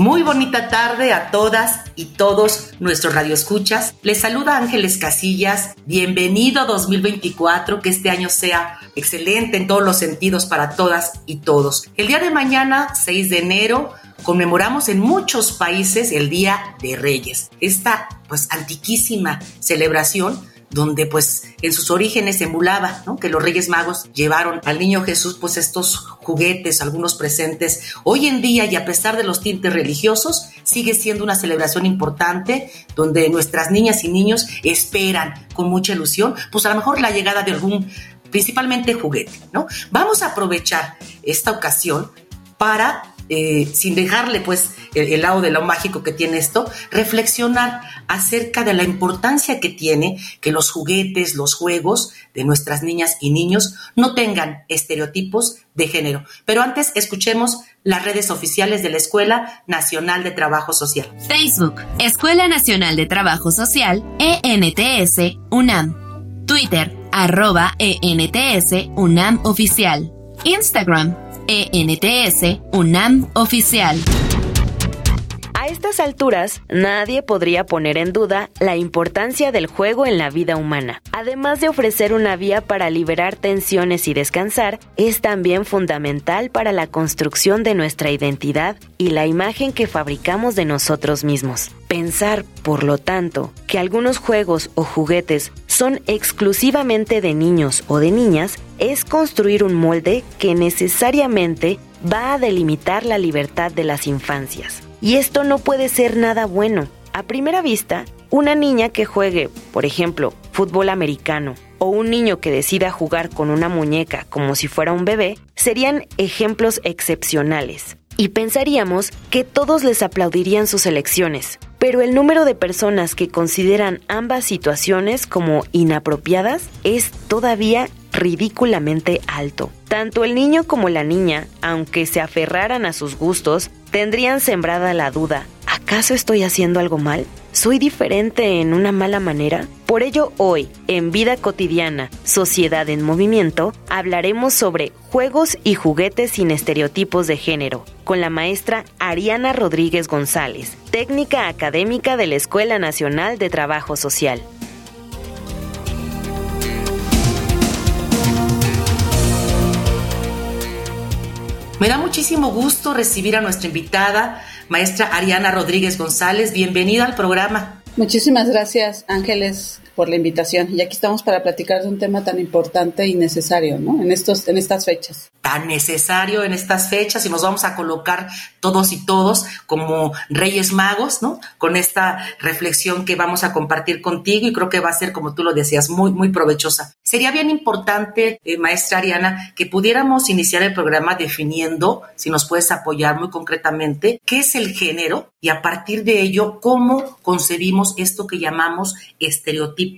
Muy bonita tarde a todas y todos nuestros radioescuchas. Les saluda Ángeles Casillas. Bienvenido 2024, que este año sea excelente en todos los sentidos para todas y todos. El día de mañana, 6 de enero, conmemoramos en muchos países el Día de Reyes. Esta pues antiquísima celebración donde pues en sus orígenes emulaba. Que los Reyes Magos llevaron al niño Jesús pues estos juguetes, algunos presentes. Hoy en día y a pesar de los tintes religiosos, sigue siendo una celebración importante donde nuestras niñas y niños esperan con mucha ilusión, pues a lo mejor la llegada de algún principalmente juguete, ¿no? Vamos a aprovechar esta ocasión para eh, sin dejarle pues el, lado de lo mágico que tiene esto, reflexionar acerca de la importancia que tiene que los juguetes, los juegos de nuestras niñas y niños no tengan estereotipos de género. Pero antes escuchemos las redes oficiales de la Escuela Nacional de Trabajo Social. Facebook, Escuela Nacional de Trabajo Social, ENTS, UNAM. Twitter, arroba ENTS, UNAM Oficial. Instagram, ENTS UNAM Oficial. Estas alturas, nadie podría poner en duda la importancia del juego en la vida humana. Además de ofrecer una vía para liberar tensiones y descansar, es también fundamental para la construcción de nuestra identidad y la imagen que fabricamos de nosotros mismos. Pensar, por lo tanto, que algunos juegos o juguetes son exclusivamente de niños o de niñas es construir un molde que necesariamente va a delimitar la libertad de las infancias. Y esto no puede ser nada bueno. A primera vista, una niña que juegue, por ejemplo, fútbol americano, o un niño que decida jugar con una muñeca como si fuera un bebé, serían ejemplos excepcionales. Y pensaríamos que todos les aplaudirían sus elecciones. Pero el número de personas que consideran ambas situaciones como inapropiadas es todavía ridículamente alto. Tanto el niño como la niña, aunque se aferraran a sus gustos, tendrían sembrada la duda, ¿acaso estoy haciendo algo mal? ¿Soy diferente en una mala manera? Por ello hoy, en Vida Cotidiana, Sociedad en Movimiento, hablaremos sobre juegos y juguetes sin estereotipos de género, con la maestra Ariana Rodríguez González, técnica académica de la Escuela Nacional de Trabajo Social. Me da muchísimo gusto recibir a nuestra invitada, maestra Ariana Rodríguez González. Bienvenida al programa. Muchísimas gracias, Ángeles, por la invitación. Y aquí estamos para platicar de un tema tan importante y necesario, ¿no? En estos, en estas fechas. Tan necesario en estas fechas y nos vamos a colocar todos y todos como Reyes Magos, ¿no? Con esta reflexión que vamos a compartir contigo y creo que va a ser, como tú lo decías, muy, muy provechosa. Sería bien importante, eh, maestra Ariana, que pudiéramos iniciar el programa definiendo, si nos puedes apoyar muy concretamente, qué es el género y a partir de ello, cómo concebimos esto que llamamos estereotipos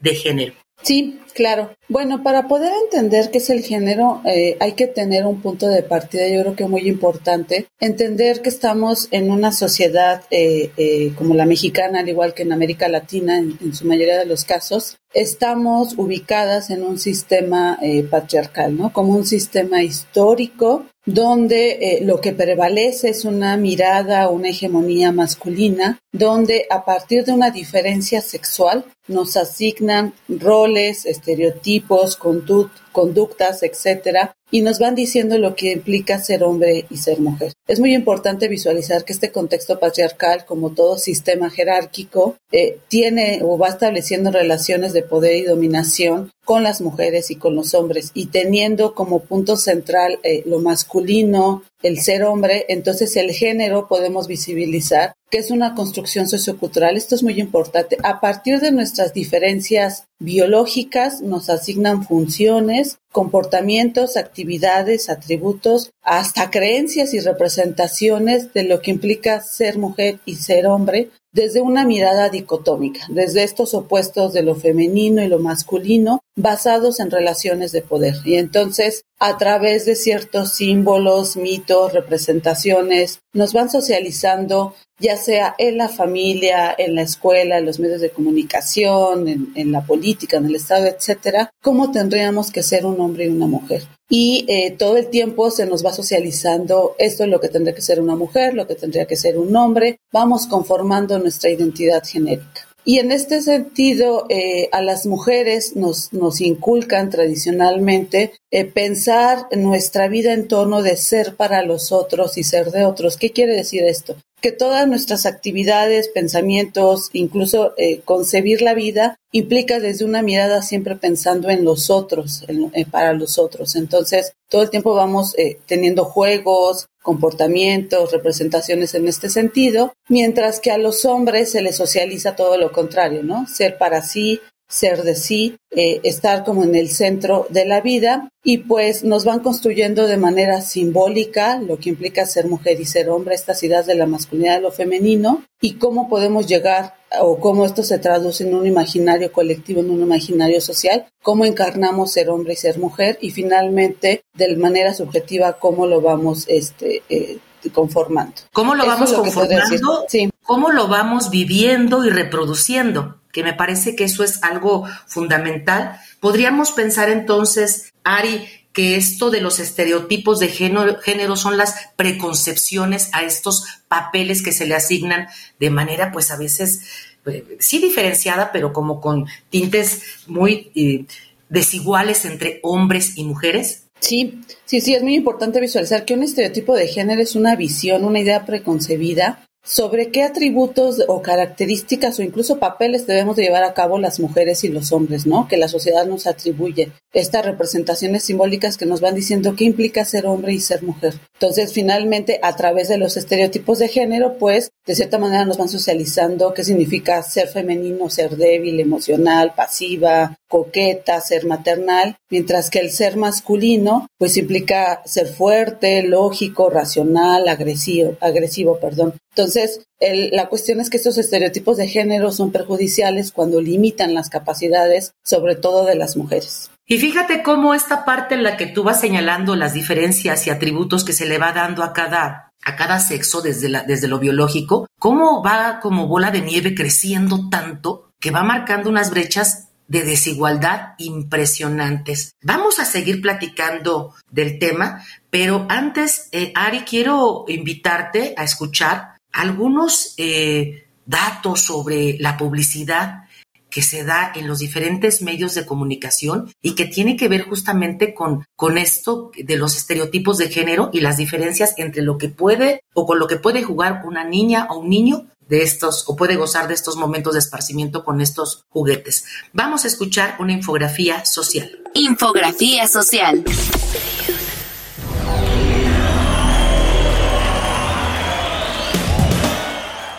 de género. Sí, claro. Bueno, para poder entender qué es el género, eh, hay que tener un punto de partida, yo creo que muy importante. Entender que estamos en una sociedad eh, eh, como la mexicana, al igual que en América Latina, en, su mayoría de los casos, estamos ubicadas en un sistema patriarcal, ¿no? Como un sistema histórico donde lo que prevalece es una mirada, una hegemonía masculina, donde a partir de una diferencia sexual nos asignan roles, estereotipos, equipos con tut conductas, etcétera, y nos van diciendo lo que implica ser hombre y ser mujer. Es muy importante visualizar que este contexto patriarcal, como todo sistema jerárquico, eh, tiene o va estableciendo relaciones de poder y dominación con las mujeres y con los hombres y teniendo como punto central eh, lo masculino, el ser hombre, entonces el género podemos visibilizar que es una construcción sociocultural. Esto es muy importante. A partir de nuestras diferencias biológicas nos asignan funciones, this comportamientos, actividades, atributos, hasta creencias y representaciones de lo que implica ser mujer y ser hombre desde una mirada dicotómica, desde estos opuestos de lo femenino y lo masculino, basados en relaciones de poder. Y entonces, a través de ciertos símbolos, mitos, representaciones, nos van socializando ya sea en la familia, en la escuela, en los medios de comunicación, en, la política, en el Estado, etcétera, cómo tendríamos que ser un hombre y una mujer. Y eh, todo el tiempo se nos va socializando esto es lo que tendría que ser una mujer, lo que tendría que ser un hombre, vamos conformando nuestra identidad genérica. Y en este sentido, eh, a las mujeres nos, nos inculcan tradicionalmente eh, pensar nuestra vida en torno de ser para los otros y ser de otros. ¿Qué quiere decir esto? Que todas nuestras actividades, pensamientos, incluso eh, concebir la vida, implica desde una mirada siempre pensando en los otros, eh, para los otros. Entonces, todo el tiempo vamos eh, teniendo juegos, comportamientos, representaciones en este sentido, mientras que a los hombres se les socializa todo lo contrario, ¿no? Ser para sí, ser de sí, eh, estar como en el centro de la vida y pues nos van construyendo de manera simbólica lo que implica ser mujer y ser hombre, estas ideas de la masculinidad y lo femenino y cómo podemos llegar o cómo esto se traduce en un imaginario colectivo, en un imaginario social, cómo encarnamos ser hombre y ser mujer y finalmente de manera subjetiva cómo lo vamos este, eh, conformando. ¿Cómo lo vamos conformando? Sí. ¿Cómo lo vamos viviendo y reproduciendo? que me parece que eso es algo fundamental. Podríamos pensar entonces, Ari, que esto de los estereotipos de género, son las preconcepciones a estos papeles que se le asignan de manera, pues a veces, eh, sí diferenciada, pero como con tintes muy eh, desiguales entre hombres y mujeres. Sí, sí, sí, es muy importante visualizar que un estereotipo de género es una visión, una idea preconcebida sobre qué atributos o características o incluso papeles debemos de llevar a cabo las mujeres y los hombres, ¿no? Que la sociedad nos atribuye. Estas representaciones simbólicas que nos van diciendo qué implica ser hombre y ser mujer. Entonces, finalmente, a través de los estereotipos de género, pues, de cierta manera nos van socializando qué significa ser femenino, ser débil, emocional, pasiva, coqueta, ser maternal, mientras que el ser masculino, pues implica ser fuerte, lógico, racional, agresivo, agresivo, perdón. Entonces, la cuestión es que estos estereotipos de género son perjudiciales cuando limitan las capacidades, sobre todo de las mujeres. Y fíjate cómo esta parte en la que tú vas señalando las diferencias y atributos que se le va dando a cada, a cada sexo desde, la, desde lo biológico, cómo va como bola de nieve creciendo tanto que va marcando unas brechas de desigualdad impresionantes. Vamos a seguir platicando del tema, pero antes, eh, Ari, quiero invitarte a escuchar algunos eh, datos sobre la publicidad que se da en los diferentes medios de comunicación y que tiene que ver justamente con, con esto de los estereotipos de género y las diferencias entre lo que puede o con lo que puede jugar una niña o un niño de estos o puede gozar de estos momentos de esparcimiento con estos juguetes. Vamos a escuchar una infografía social. Infografía social.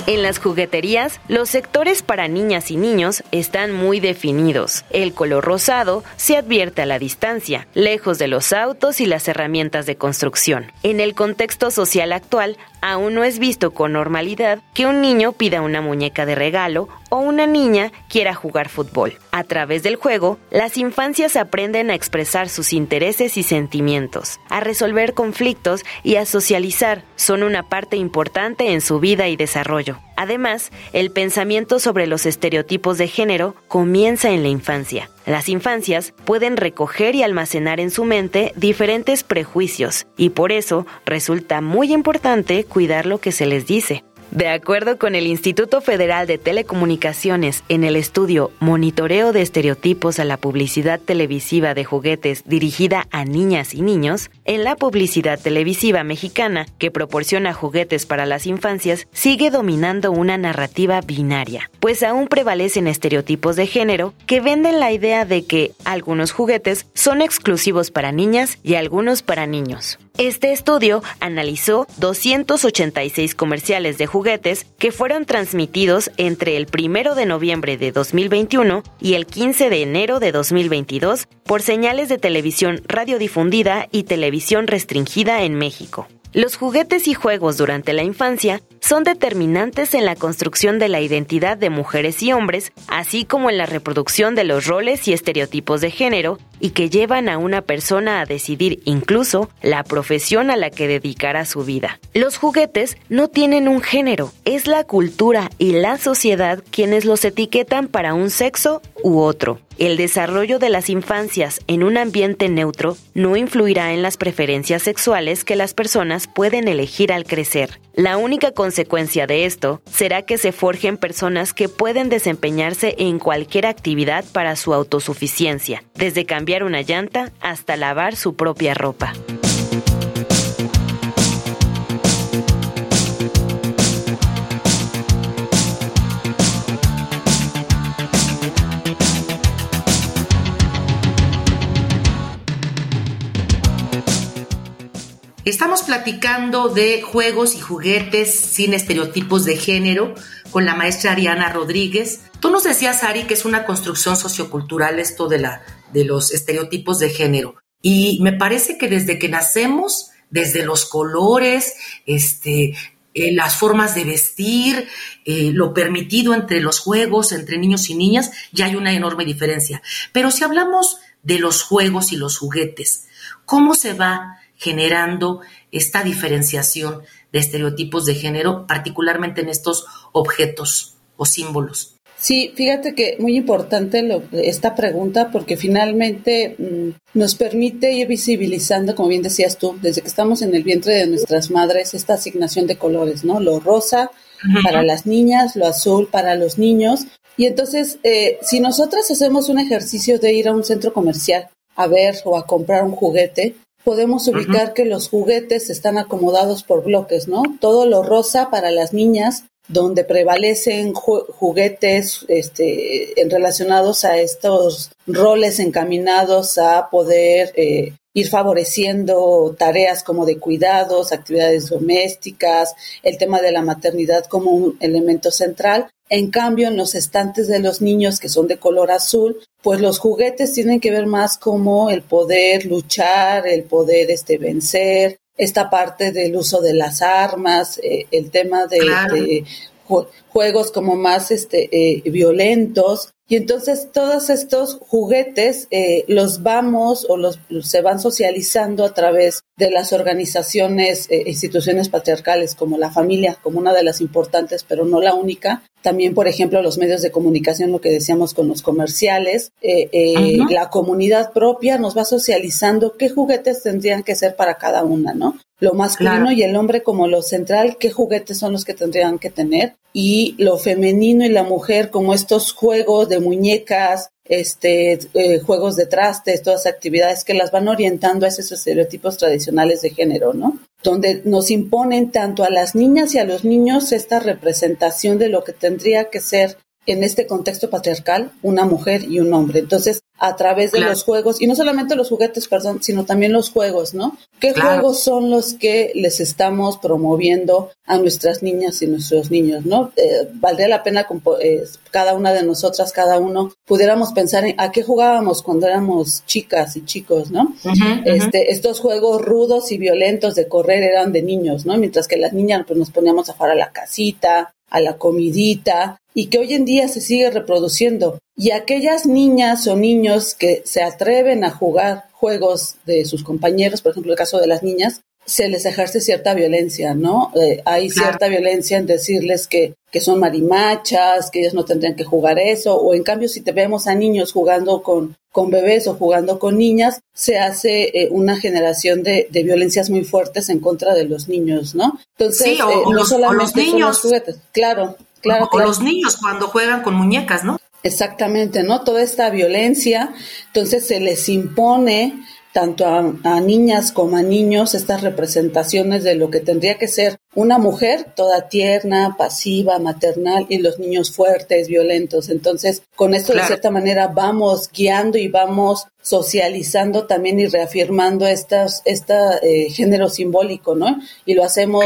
En las jugueterías, los sectores para niñas y niños están muy definidos. El color rosado se advierte a la distancia, lejos de los autos y las herramientas de construcción. En el contexto social actual, aún no es visto con normalidad que un niño pida una muñeca de regalo o una niña quiera jugar fútbol. A través del juego, las infancias aprenden a expresar sus intereses y sentimientos, a resolver conflictos y a socializar. Son una parte importante en su vida y desarrollo. Además, el pensamiento sobre los estereotipos de género comienza en la infancia. Las infancias pueden recoger y almacenar en su mente diferentes prejuicios y por eso resulta muy importante cuidar lo que se les dice. De acuerdo con el Instituto Federal de Telecomunicaciones, en el estudio Monitoreo de Estereotipos a la Publicidad Televisiva de Juguetes dirigida a niñas y niños, en la publicidad televisiva mexicana que proporciona juguetes para las infancias sigue dominando una narrativa binaria, pues aún prevalecen estereotipos de género que venden la idea de que algunos juguetes son exclusivos para niñas y algunos para niños. Este estudio analizó 286 comerciales de juguetes que fueron transmitidos entre el 1 de noviembre de 2021 y el 15 de enero de 2022 por señales de televisión radiodifundida y televisión restringida en México. Los juguetes y juegos durante la infancia son determinantes en la construcción de la identidad de mujeres y hombres, así como en la reproducción de los roles y estereotipos de género, y que llevan a una persona a decidir incluso la profesión a la que dedicará su vida. Los juguetes no tienen un género, es la cultura y la sociedad quienes los etiquetan para un sexo u otro. El desarrollo de las infancias en un ambiente neutro no influirá en las preferencias sexuales que las personas pueden elegir al crecer. La única consecuencia de esto será que se forjen personas que pueden desempeñarse en cualquier actividad para su autosuficiencia, desde cambiar una llanta hasta lavar su propia ropa. Estamos platicando de juegos y juguetes sin estereotipos de género con la maestra Ariana Rodríguez. Tú nos decías, Ari, que es una construcción sociocultural esto de, la, de los estereotipos de género. Y me parece que desde que nacemos, desde los colores, este, eh, las formas de vestir, eh, lo permitido entre los juegos, entre niños y niñas, ya hay una enorme diferencia. Pero si hablamos de los juegos y los juguetes, ¿cómo se va generando esta diferenciación de estereotipos de género, particularmente en estos objetos o símbolos. Sí, fíjate que muy importante esta pregunta porque finalmente mm, nos permite ir visibilizando, como bien decías tú, desde que estamos en el vientre de nuestras madres, esta asignación de colores, ¿no? Lo rosa para las niñas, lo azul para los niños. Y entonces, eh, si nosotras hacemos un ejercicio de ir a un centro comercial a ver o a comprar un juguete, podemos ubicar que los juguetes están acomodados por bloques, ¿no? Todo lo rosa para las niñas, donde prevalecen juguetes este, relacionados a estos roles encaminados a poder eh, ir favoreciendo tareas como de cuidados, actividades domésticas, el tema de la maternidad como un elemento central. En cambio, en los estantes de los niños que son de color azul, pues los juguetes tienen que ver más como el poder luchar, el poder este, vencer, esta parte del uso de las armas, eh, el tema de, juegos como más este, eh, violentos. Y entonces todos estos juguetes eh, los vamos o los, se van socializando a través de las organizaciones, e instituciones patriarcales como la familia, como una de las importantes, pero no la única. También, por ejemplo, los medios de comunicación, lo que decíamos con los comerciales, eh, la comunidad propia nos va socializando qué juguetes tendrían que ser para cada una, ¿no? Lo masculino y el hombre como lo central, qué juguetes son los que tendrían que tener y lo femenino y la mujer como estos juegos de muñecas, este, eh, juegos de trastes, todas actividades que las van orientando a esos estereotipos tradicionales de género, ¿no? Donde nos imponen tanto a las niñas y a los niños esta representación de lo que tendría que ser en este contexto patriarcal una mujer y un hombre. Entonces, a través de los juegos, y no solamente los juguetes, perdón, sino también los juegos, ¿no? ¿Qué juegos son los que les estamos promoviendo a nuestras niñas y nuestros niños, ¿no? Eh, valdría la pena eh, cada una de nosotras, cada uno, pudiéramos pensar en a qué jugábamos cuando éramos chicas y chicos, ¿no? Este, estos juegos rudos y violentos de correr eran de niños, ¿no? Mientras que las niñas pues nos poníamos a jugar a la casita, a la comidita, y que hoy en día se sigue reproduciendo. Y aquellas niñas o niños que se atreven a jugar juegos de sus compañeros, por ejemplo, el caso de las niñas, se les ejerce cierta violencia, ¿no? Eh, hay cierta violencia en decirles que, que son marimachas, que ellos no tendrían que jugar eso, o en cambio si te vemos a niños jugando con, con bebés o jugando con niñas, se hace eh, una generación de, de, violencias muy fuertes en contra de los niños, ¿no? Entonces, o, eh, no los, solamente los niños, los juguetes, claro, claro. O, los niños cuando juegan con muñecas, ¿no? Exactamente, ¿no? Toda esta violencia, entonces se les impone tanto a, niñas como a niños estas representaciones de lo que tendría que ser una mujer toda tierna, pasiva, maternal y los niños fuertes, violentos. Entonces, con esto de cierta manera vamos guiando y vamos socializando también y reafirmando estas, este género simbólico, ¿no? Y lo hacemos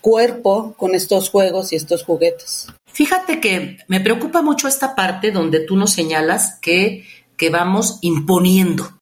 cuerpo con estos juegos y estos juguetes. Fíjate que me preocupa mucho esta parte donde tú nos señalas que, que vamos imponiendo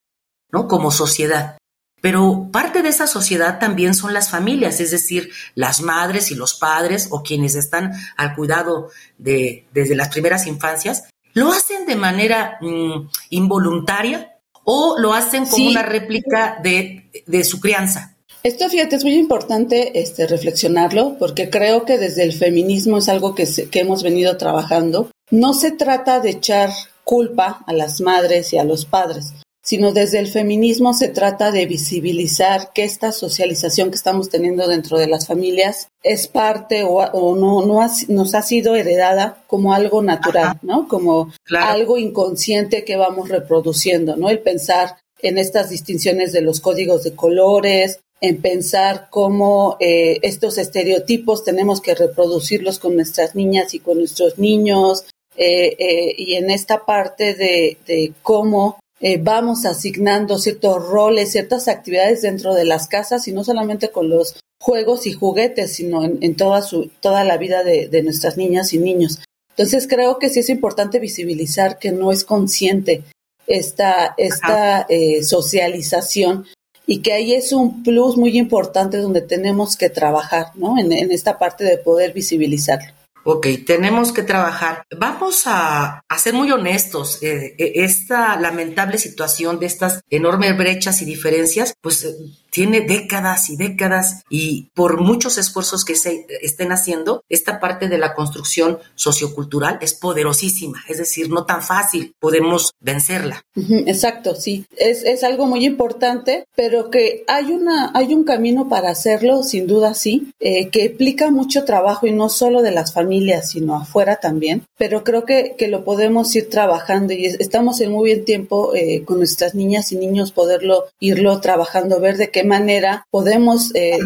¿no? Como sociedad. Pero parte de esa sociedad también son las familias, es decir, las madres y los padres o quienes están al cuidado de desde las primeras infancias, lo hacen de manera mm, involuntaria o lo hacen como una réplica de, de, su crianza. Esto, fíjate, es muy importante este, reflexionarlo porque creo que desde el feminismo es algo que, que hemos venido trabajando. No se trata de echar culpa a las madres y a los padres sino desde el feminismo se trata de visibilizar que esta socialización que estamos teniendo dentro de las familias es parte o, no, no nos ha sido heredada como algo natural, ¿no? Como algo inconsciente que vamos reproduciendo, ¿no? El pensar en estas distinciones de los códigos de colores, en pensar cómo eh, estos estereotipos tenemos que reproducirlos con nuestras niñas y con nuestros niños, eh, eh, y en esta parte de, de cómo eh, vamos asignando ciertos roles, ciertas actividades dentro de las casas y no solamente con los juegos y juguetes, sino en, toda, su, toda la vida de, nuestras niñas y niños. Entonces creo que sí es importante visibilizar que no es consciente esta, esta eh, socialización y que ahí es un plus muy importante donde tenemos que trabajar, ¿no? En, en esta parte de poder visibilizarlo. Ok, tenemos que trabajar. Vamos a, ser muy honestos. Eh, eh, esta lamentable situación de estas enormes brechas y diferencias, pues eh, tiene décadas y décadas y por muchos esfuerzos que se estén haciendo, esta parte de la construcción sociocultural es poderosísima, es decir, no tan fácil podemos vencerla. Exacto, sí, es, es algo muy importante, pero que hay, una, hay un camino para hacerlo, sin duda sí, eh, que implica mucho trabajo y no solo de las familias, sino afuera también, pero creo que, que lo podemos ir trabajando y estamos en muy bien tiempo eh, con nuestras niñas y niños poderlo irlo trabajando, ver de qué manera podemos eh,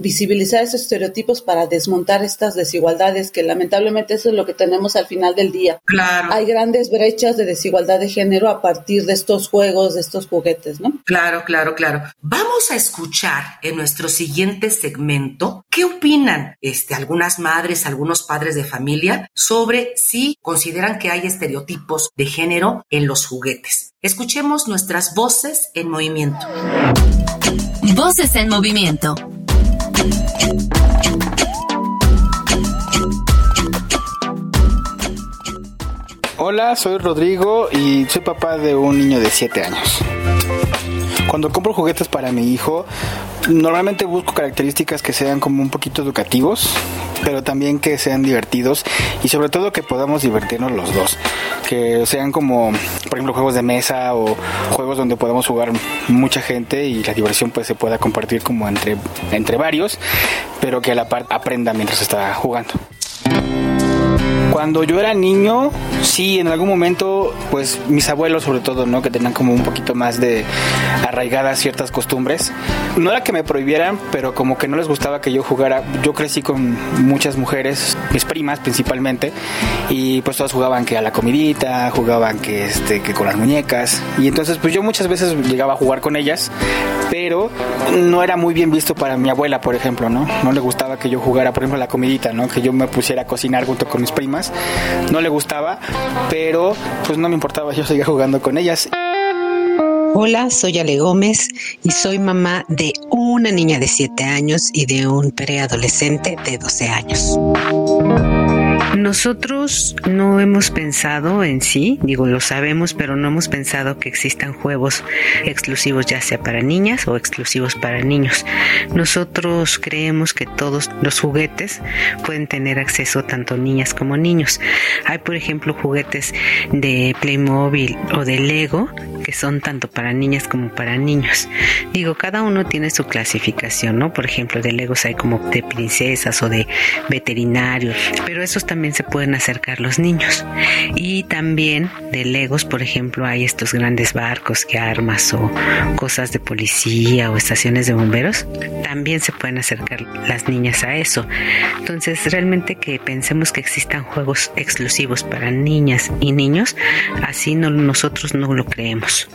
visibilizar esos estereotipos para desmontar estas desigualdades, que lamentablemente eso es lo que tenemos al final del día. Claro. Hay grandes brechas de desigualdad de género a partir de estos juegos, de estos juguetes, ¿no? Claro, claro, claro. Vamos a escuchar en nuestro siguiente segmento qué opinan este, algunas madres, algunos padres de familia sobre si consideran que hay estereotipos de género en los juguetes. Escuchemos nuestras voces en movimiento. Voces en movimiento. Hola, soy Rodrigo y soy papá de un niño de 7 años. Cuando compro juguetes para mi hijo, normalmente busco características que sean como un poquito educativos, pero también que sean divertidos y sobre todo que podamos divertirnos los dos. Que sean como, por ejemplo, juegos de mesa o juegos donde podamos jugar mucha gente y la diversión pues se pueda compartir como entre, entre varios, pero que a la par aprenda mientras está jugando. Cuando yo era niño, sí, en algún momento, pues mis abuelos sobre todo, ¿no? Que tenían como un poquito más de arraigadas ciertas costumbres. No era que me prohibieran, pero como que no les gustaba que yo jugara. Yo crecí con muchas mujeres, mis primas principalmente, y pues todas jugaban que a la comidita, jugaban que, este, que con las muñecas. Y entonces pues yo muchas veces llegaba a jugar con ellas, pero no era muy bien visto para mi abuela, por ejemplo, ¿no? No le gustaba que yo jugara, por ejemplo, la comidita, ¿no? Que yo me pusiera a cocinar junto con mis primas no le gustaba, pero pues no me importaba, yo seguía jugando con ellas. Hola, soy Ale Gómez y soy mamá de una niña de 7 años y de un preadolescente de 12 años. Nosotros no hemos pensado en sí, digo, lo sabemos, pero no hemos pensado que existan juegos exclusivos ya sea para niñas o exclusivos para niños. Nosotros creemos que todos los juguetes pueden tener acceso tanto niñas como niños. Hay, por ejemplo, juguetes de Playmobil o de Lego que son tanto para niñas como para niños. Digo, cada uno tiene su clasificación, ¿no? Por ejemplo, de Legos hay como de princesas o de veterinarios, pero esos también se pueden acercar los niños. Y también de Legos, por ejemplo, hay estos grandes barcos que armas o cosas de policía o estaciones de bomberos, también se pueden acercar las niñas a eso. Entonces, realmente que pensemos que existan juegos exclusivos para niñas y niños, así no, nosotros no lo creemos.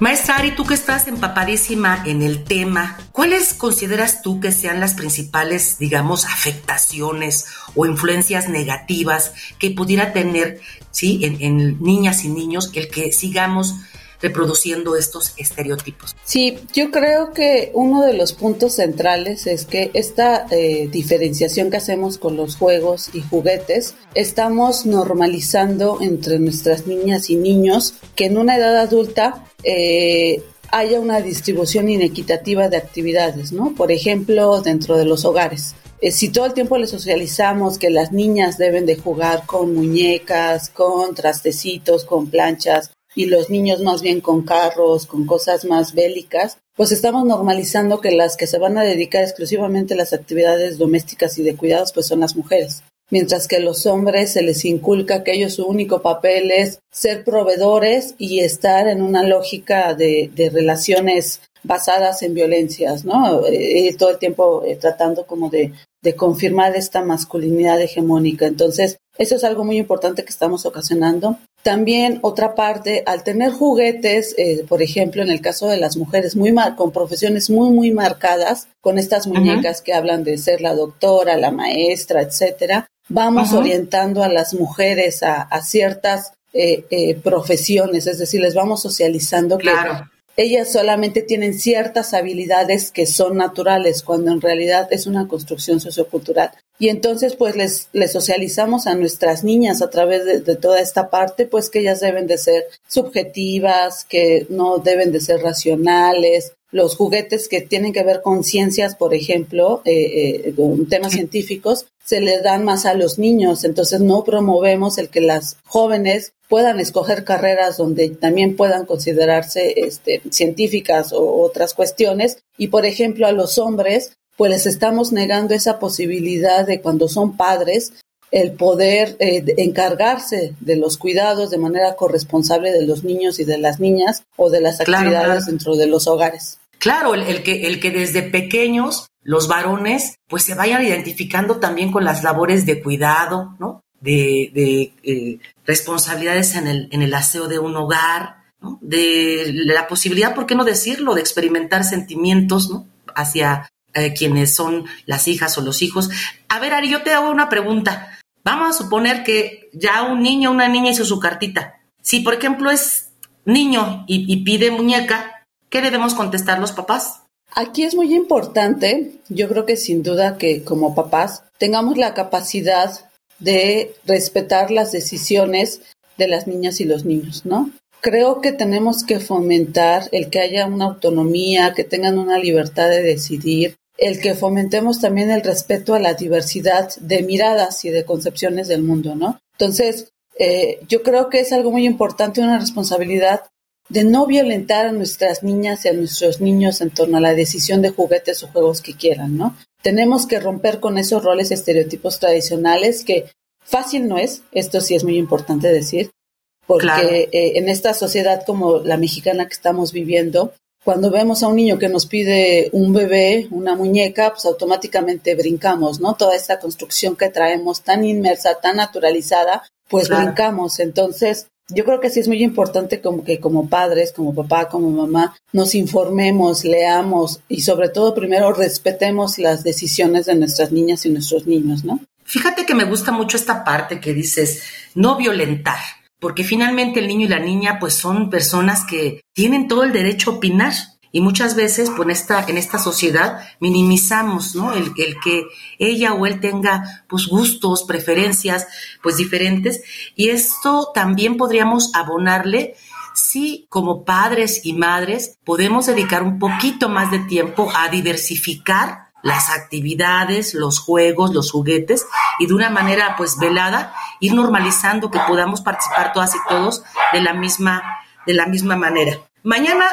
Maestra Ari, tú que estás empapadísima en el tema, ¿cuáles consideras tú que sean las principales, digamos, afectaciones o influencias negativas que pudiera tener, sí, en, en niñas y niños el que sigamos reproduciendo estos estereotipos. Sí, yo creo que uno de los puntos centrales es que esta eh, diferenciación que hacemos con los juegos y juguetes, estamos normalizando entre nuestras niñas y niños que en una edad adulta eh, haya una distribución inequitativa de actividades, ¿no? Por ejemplo, dentro de los hogares. Eh, si todo el tiempo les socializamos que las niñas deben de jugar con muñecas, con trastecitos, con planchas, y los niños más bien con carros, con cosas más bélicas, pues estamos normalizando que las que se van a dedicar exclusivamente a las actividades domésticas y de cuidados pues son las mujeres. Mientras que a los hombres se les inculca que ellos su único papel es ser proveedores y estar en una lógica de, de relaciones basadas en violencias, ¿no? Eh, todo el tiempo eh, tratando como de, de confirmar esta masculinidad hegemónica. Entonces, eso es algo muy importante que estamos ocasionando. También otra parte, al tener juguetes, eh, por ejemplo, en el caso de las mujeres, muy con profesiones muy, muy marcadas, con estas muñecas que hablan de ser la doctora, la maestra, etcétera, vamos orientando a las mujeres a, ciertas eh, eh, profesiones, es decir, les vamos socializando claro. que ellas solamente tienen ciertas habilidades que son naturales, cuando en realidad es una construcción sociocultural. Y entonces, pues, les, les socializamos a nuestras niñas a través de, de, toda esta parte, pues, que ellas deben de ser subjetivas, que no deben de ser racionales, los juguetes que tienen que ver con ciencias, por ejemplo, eh, eh, con temas científicos, se les dan más a los niños. Entonces no promovemos el que las jóvenes puedan escoger carreras donde también puedan considerarse este, científicas o otras cuestiones. Y por ejemplo a los hombres, pues les estamos negando esa posibilidad de cuando son padres el poder eh, encargarse de los cuidados de manera corresponsable de los niños y de las niñas o de las actividades dentro de los hogares. Claro, el, que, el que desde pequeños los varones pues se vayan identificando también con las labores de cuidado, ¿no? De, de eh, responsabilidades en el, en el aseo de un hogar, ¿no? De la posibilidad, ¿por qué no decirlo?, de experimentar sentimientos, ¿no? Hacia eh, quienes son las hijas o los hijos. A ver, Ari, yo te hago una pregunta. Vamos a suponer que ya un niño una niña hizo su cartita. Si, por ejemplo, es niño y, y pide muñeca, ¿Qué debemos contestar los papás? Aquí es muy importante, yo creo que sin duda que como papás tengamos la capacidad de respetar las decisiones de las niñas y los niños, ¿no? Creo que tenemos que fomentar el que haya una autonomía, que tengan una libertad de decidir, el que fomentemos también el respeto a la diversidad de miradas y de concepciones del mundo, ¿no? Entonces, eh, yo creo que es algo muy importante, una responsabilidad de no violentar a nuestras niñas y a nuestros niños en torno a la decisión de juguetes o juegos que quieran, ¿no? Tenemos que romper con esos roles estereotipos tradicionales que fácil no es, esto sí es muy importante decir, porque eh, en esta sociedad como la mexicana que estamos viviendo, cuando vemos a un niño que nos pide un bebé, una muñeca, pues automáticamente brincamos, ¿no? Toda esta construcción que traemos tan inmersa, tan naturalizada, pues brincamos. Entonces, Yo creo que sí es muy importante como que como padres, como papá, como mamá, nos informemos, leamos y sobre todo primero respetemos las decisiones de nuestras niñas y nuestros niños, ¿no? Fíjate que me gusta mucho esta parte que dices, no violentar, porque finalmente el niño y la niña pues son personas que tienen todo el derecho a opinar y muchas veces, pues en esta, en esta sociedad, minimizamos, ¿no? El, el, que ella o él tenga, pues, gustos, preferencias, pues, diferentes. Y esto también podríamos abonarle si como padres y madres podemos dedicar un poquito más de tiempo a diversificar las actividades, los juegos, los juguetes y de una manera pues velada ir normalizando que podamos participar todas y todos de la misma de la misma manera. Mañana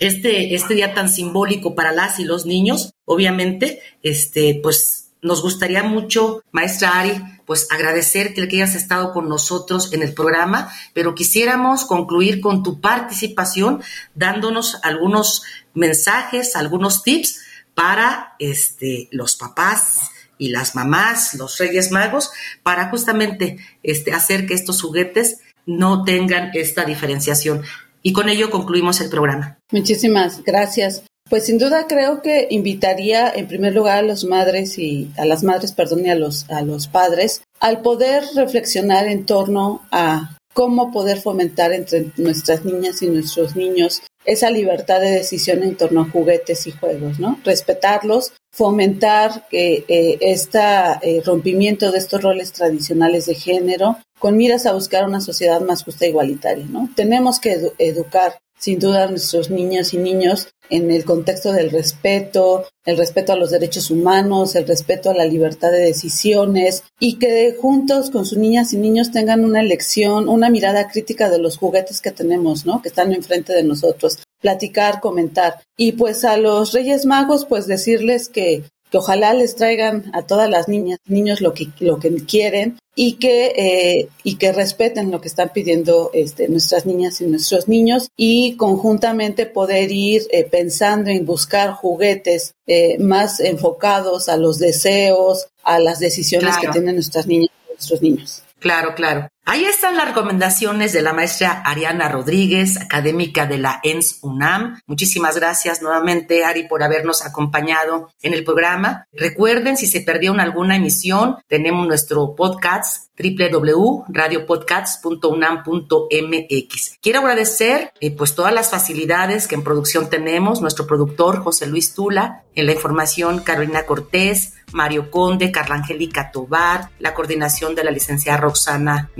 este, este día tan simbólico para las y los niños, obviamente, este, pues nos gustaría mucho, maestra Ari, pues agradecerte que hayas estado con nosotros en el programa, pero quisiéramos concluir con tu participación dándonos algunos mensajes, algunos tips para este, los papás y las mamás, los reyes magos, para justamente este, hacer que estos juguetes no tengan esta diferenciación. Y con ello concluimos el programa. Muchísimas gracias. Pues sin duda creo que invitaría en primer lugar a las madres y a las madres, perdón, y a los a los padres al poder reflexionar en torno a cómo poder fomentar entre nuestras niñas y nuestros niños esa libertad de decisión en torno a juguetes y juegos, ¿no? Respetarlos, fomentar que eh, este rompimiento de estos roles tradicionales de género con miras a buscar una sociedad más justa e igualitaria, ¿no? Tenemos que educar sin duda nuestros niños y niños en el contexto del respeto, el respeto a los derechos humanos, el respeto a la libertad de decisiones y que juntos con sus niñas y niños tengan una elección, una mirada crítica de los juguetes que tenemos, ¿no? Que están enfrente de nosotros, platicar, comentar. Y pues a los Reyes Magos, pues decirles que que ojalá les traigan a todas las niñas, niños lo que, lo que quieren y que, eh, y que respeten lo que están pidiendo este, nuestras niñas y nuestros niños y conjuntamente poder ir eh, pensando en buscar juguetes eh, más enfocados a los deseos, a las decisiones que tienen nuestras niñas y nuestros niños. Claro, claro. Ahí están las recomendaciones de la maestra Ariana Rodríguez, académica de la ENS UNAM. Muchísimas gracias nuevamente, Ari, por habernos acompañado en el programa. Recuerden, si se perdieron alguna emisión, tenemos nuestro podcast www.radiopodcasts.unam.mx. Quiero agradecer eh, pues todas las facilidades que en producción tenemos, nuestro productor José Luis Tula, en la información Carolina Cortés, Mario Conde, Carla Angélica Tobar, la coordinación de la licenciada Roxana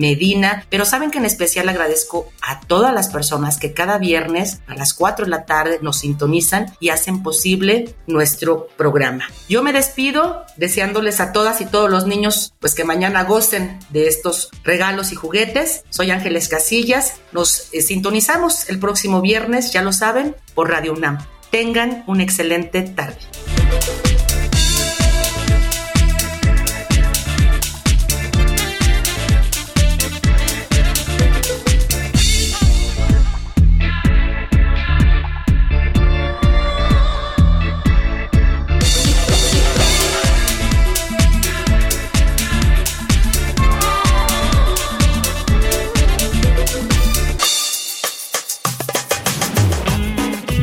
Pero saben que en especial agradezco a todas las personas que cada viernes a las 4 de la tarde nos sintonizan y hacen posible nuestro programa. Yo me despido deseándoles a todas y todos los niños pues que mañana gocen de estos regalos y juguetes. Soy Ángeles Casillas, nos eh, sintonizamos el próximo viernes, ya lo saben, por Radio UNAM. Tengan una excelente tarde.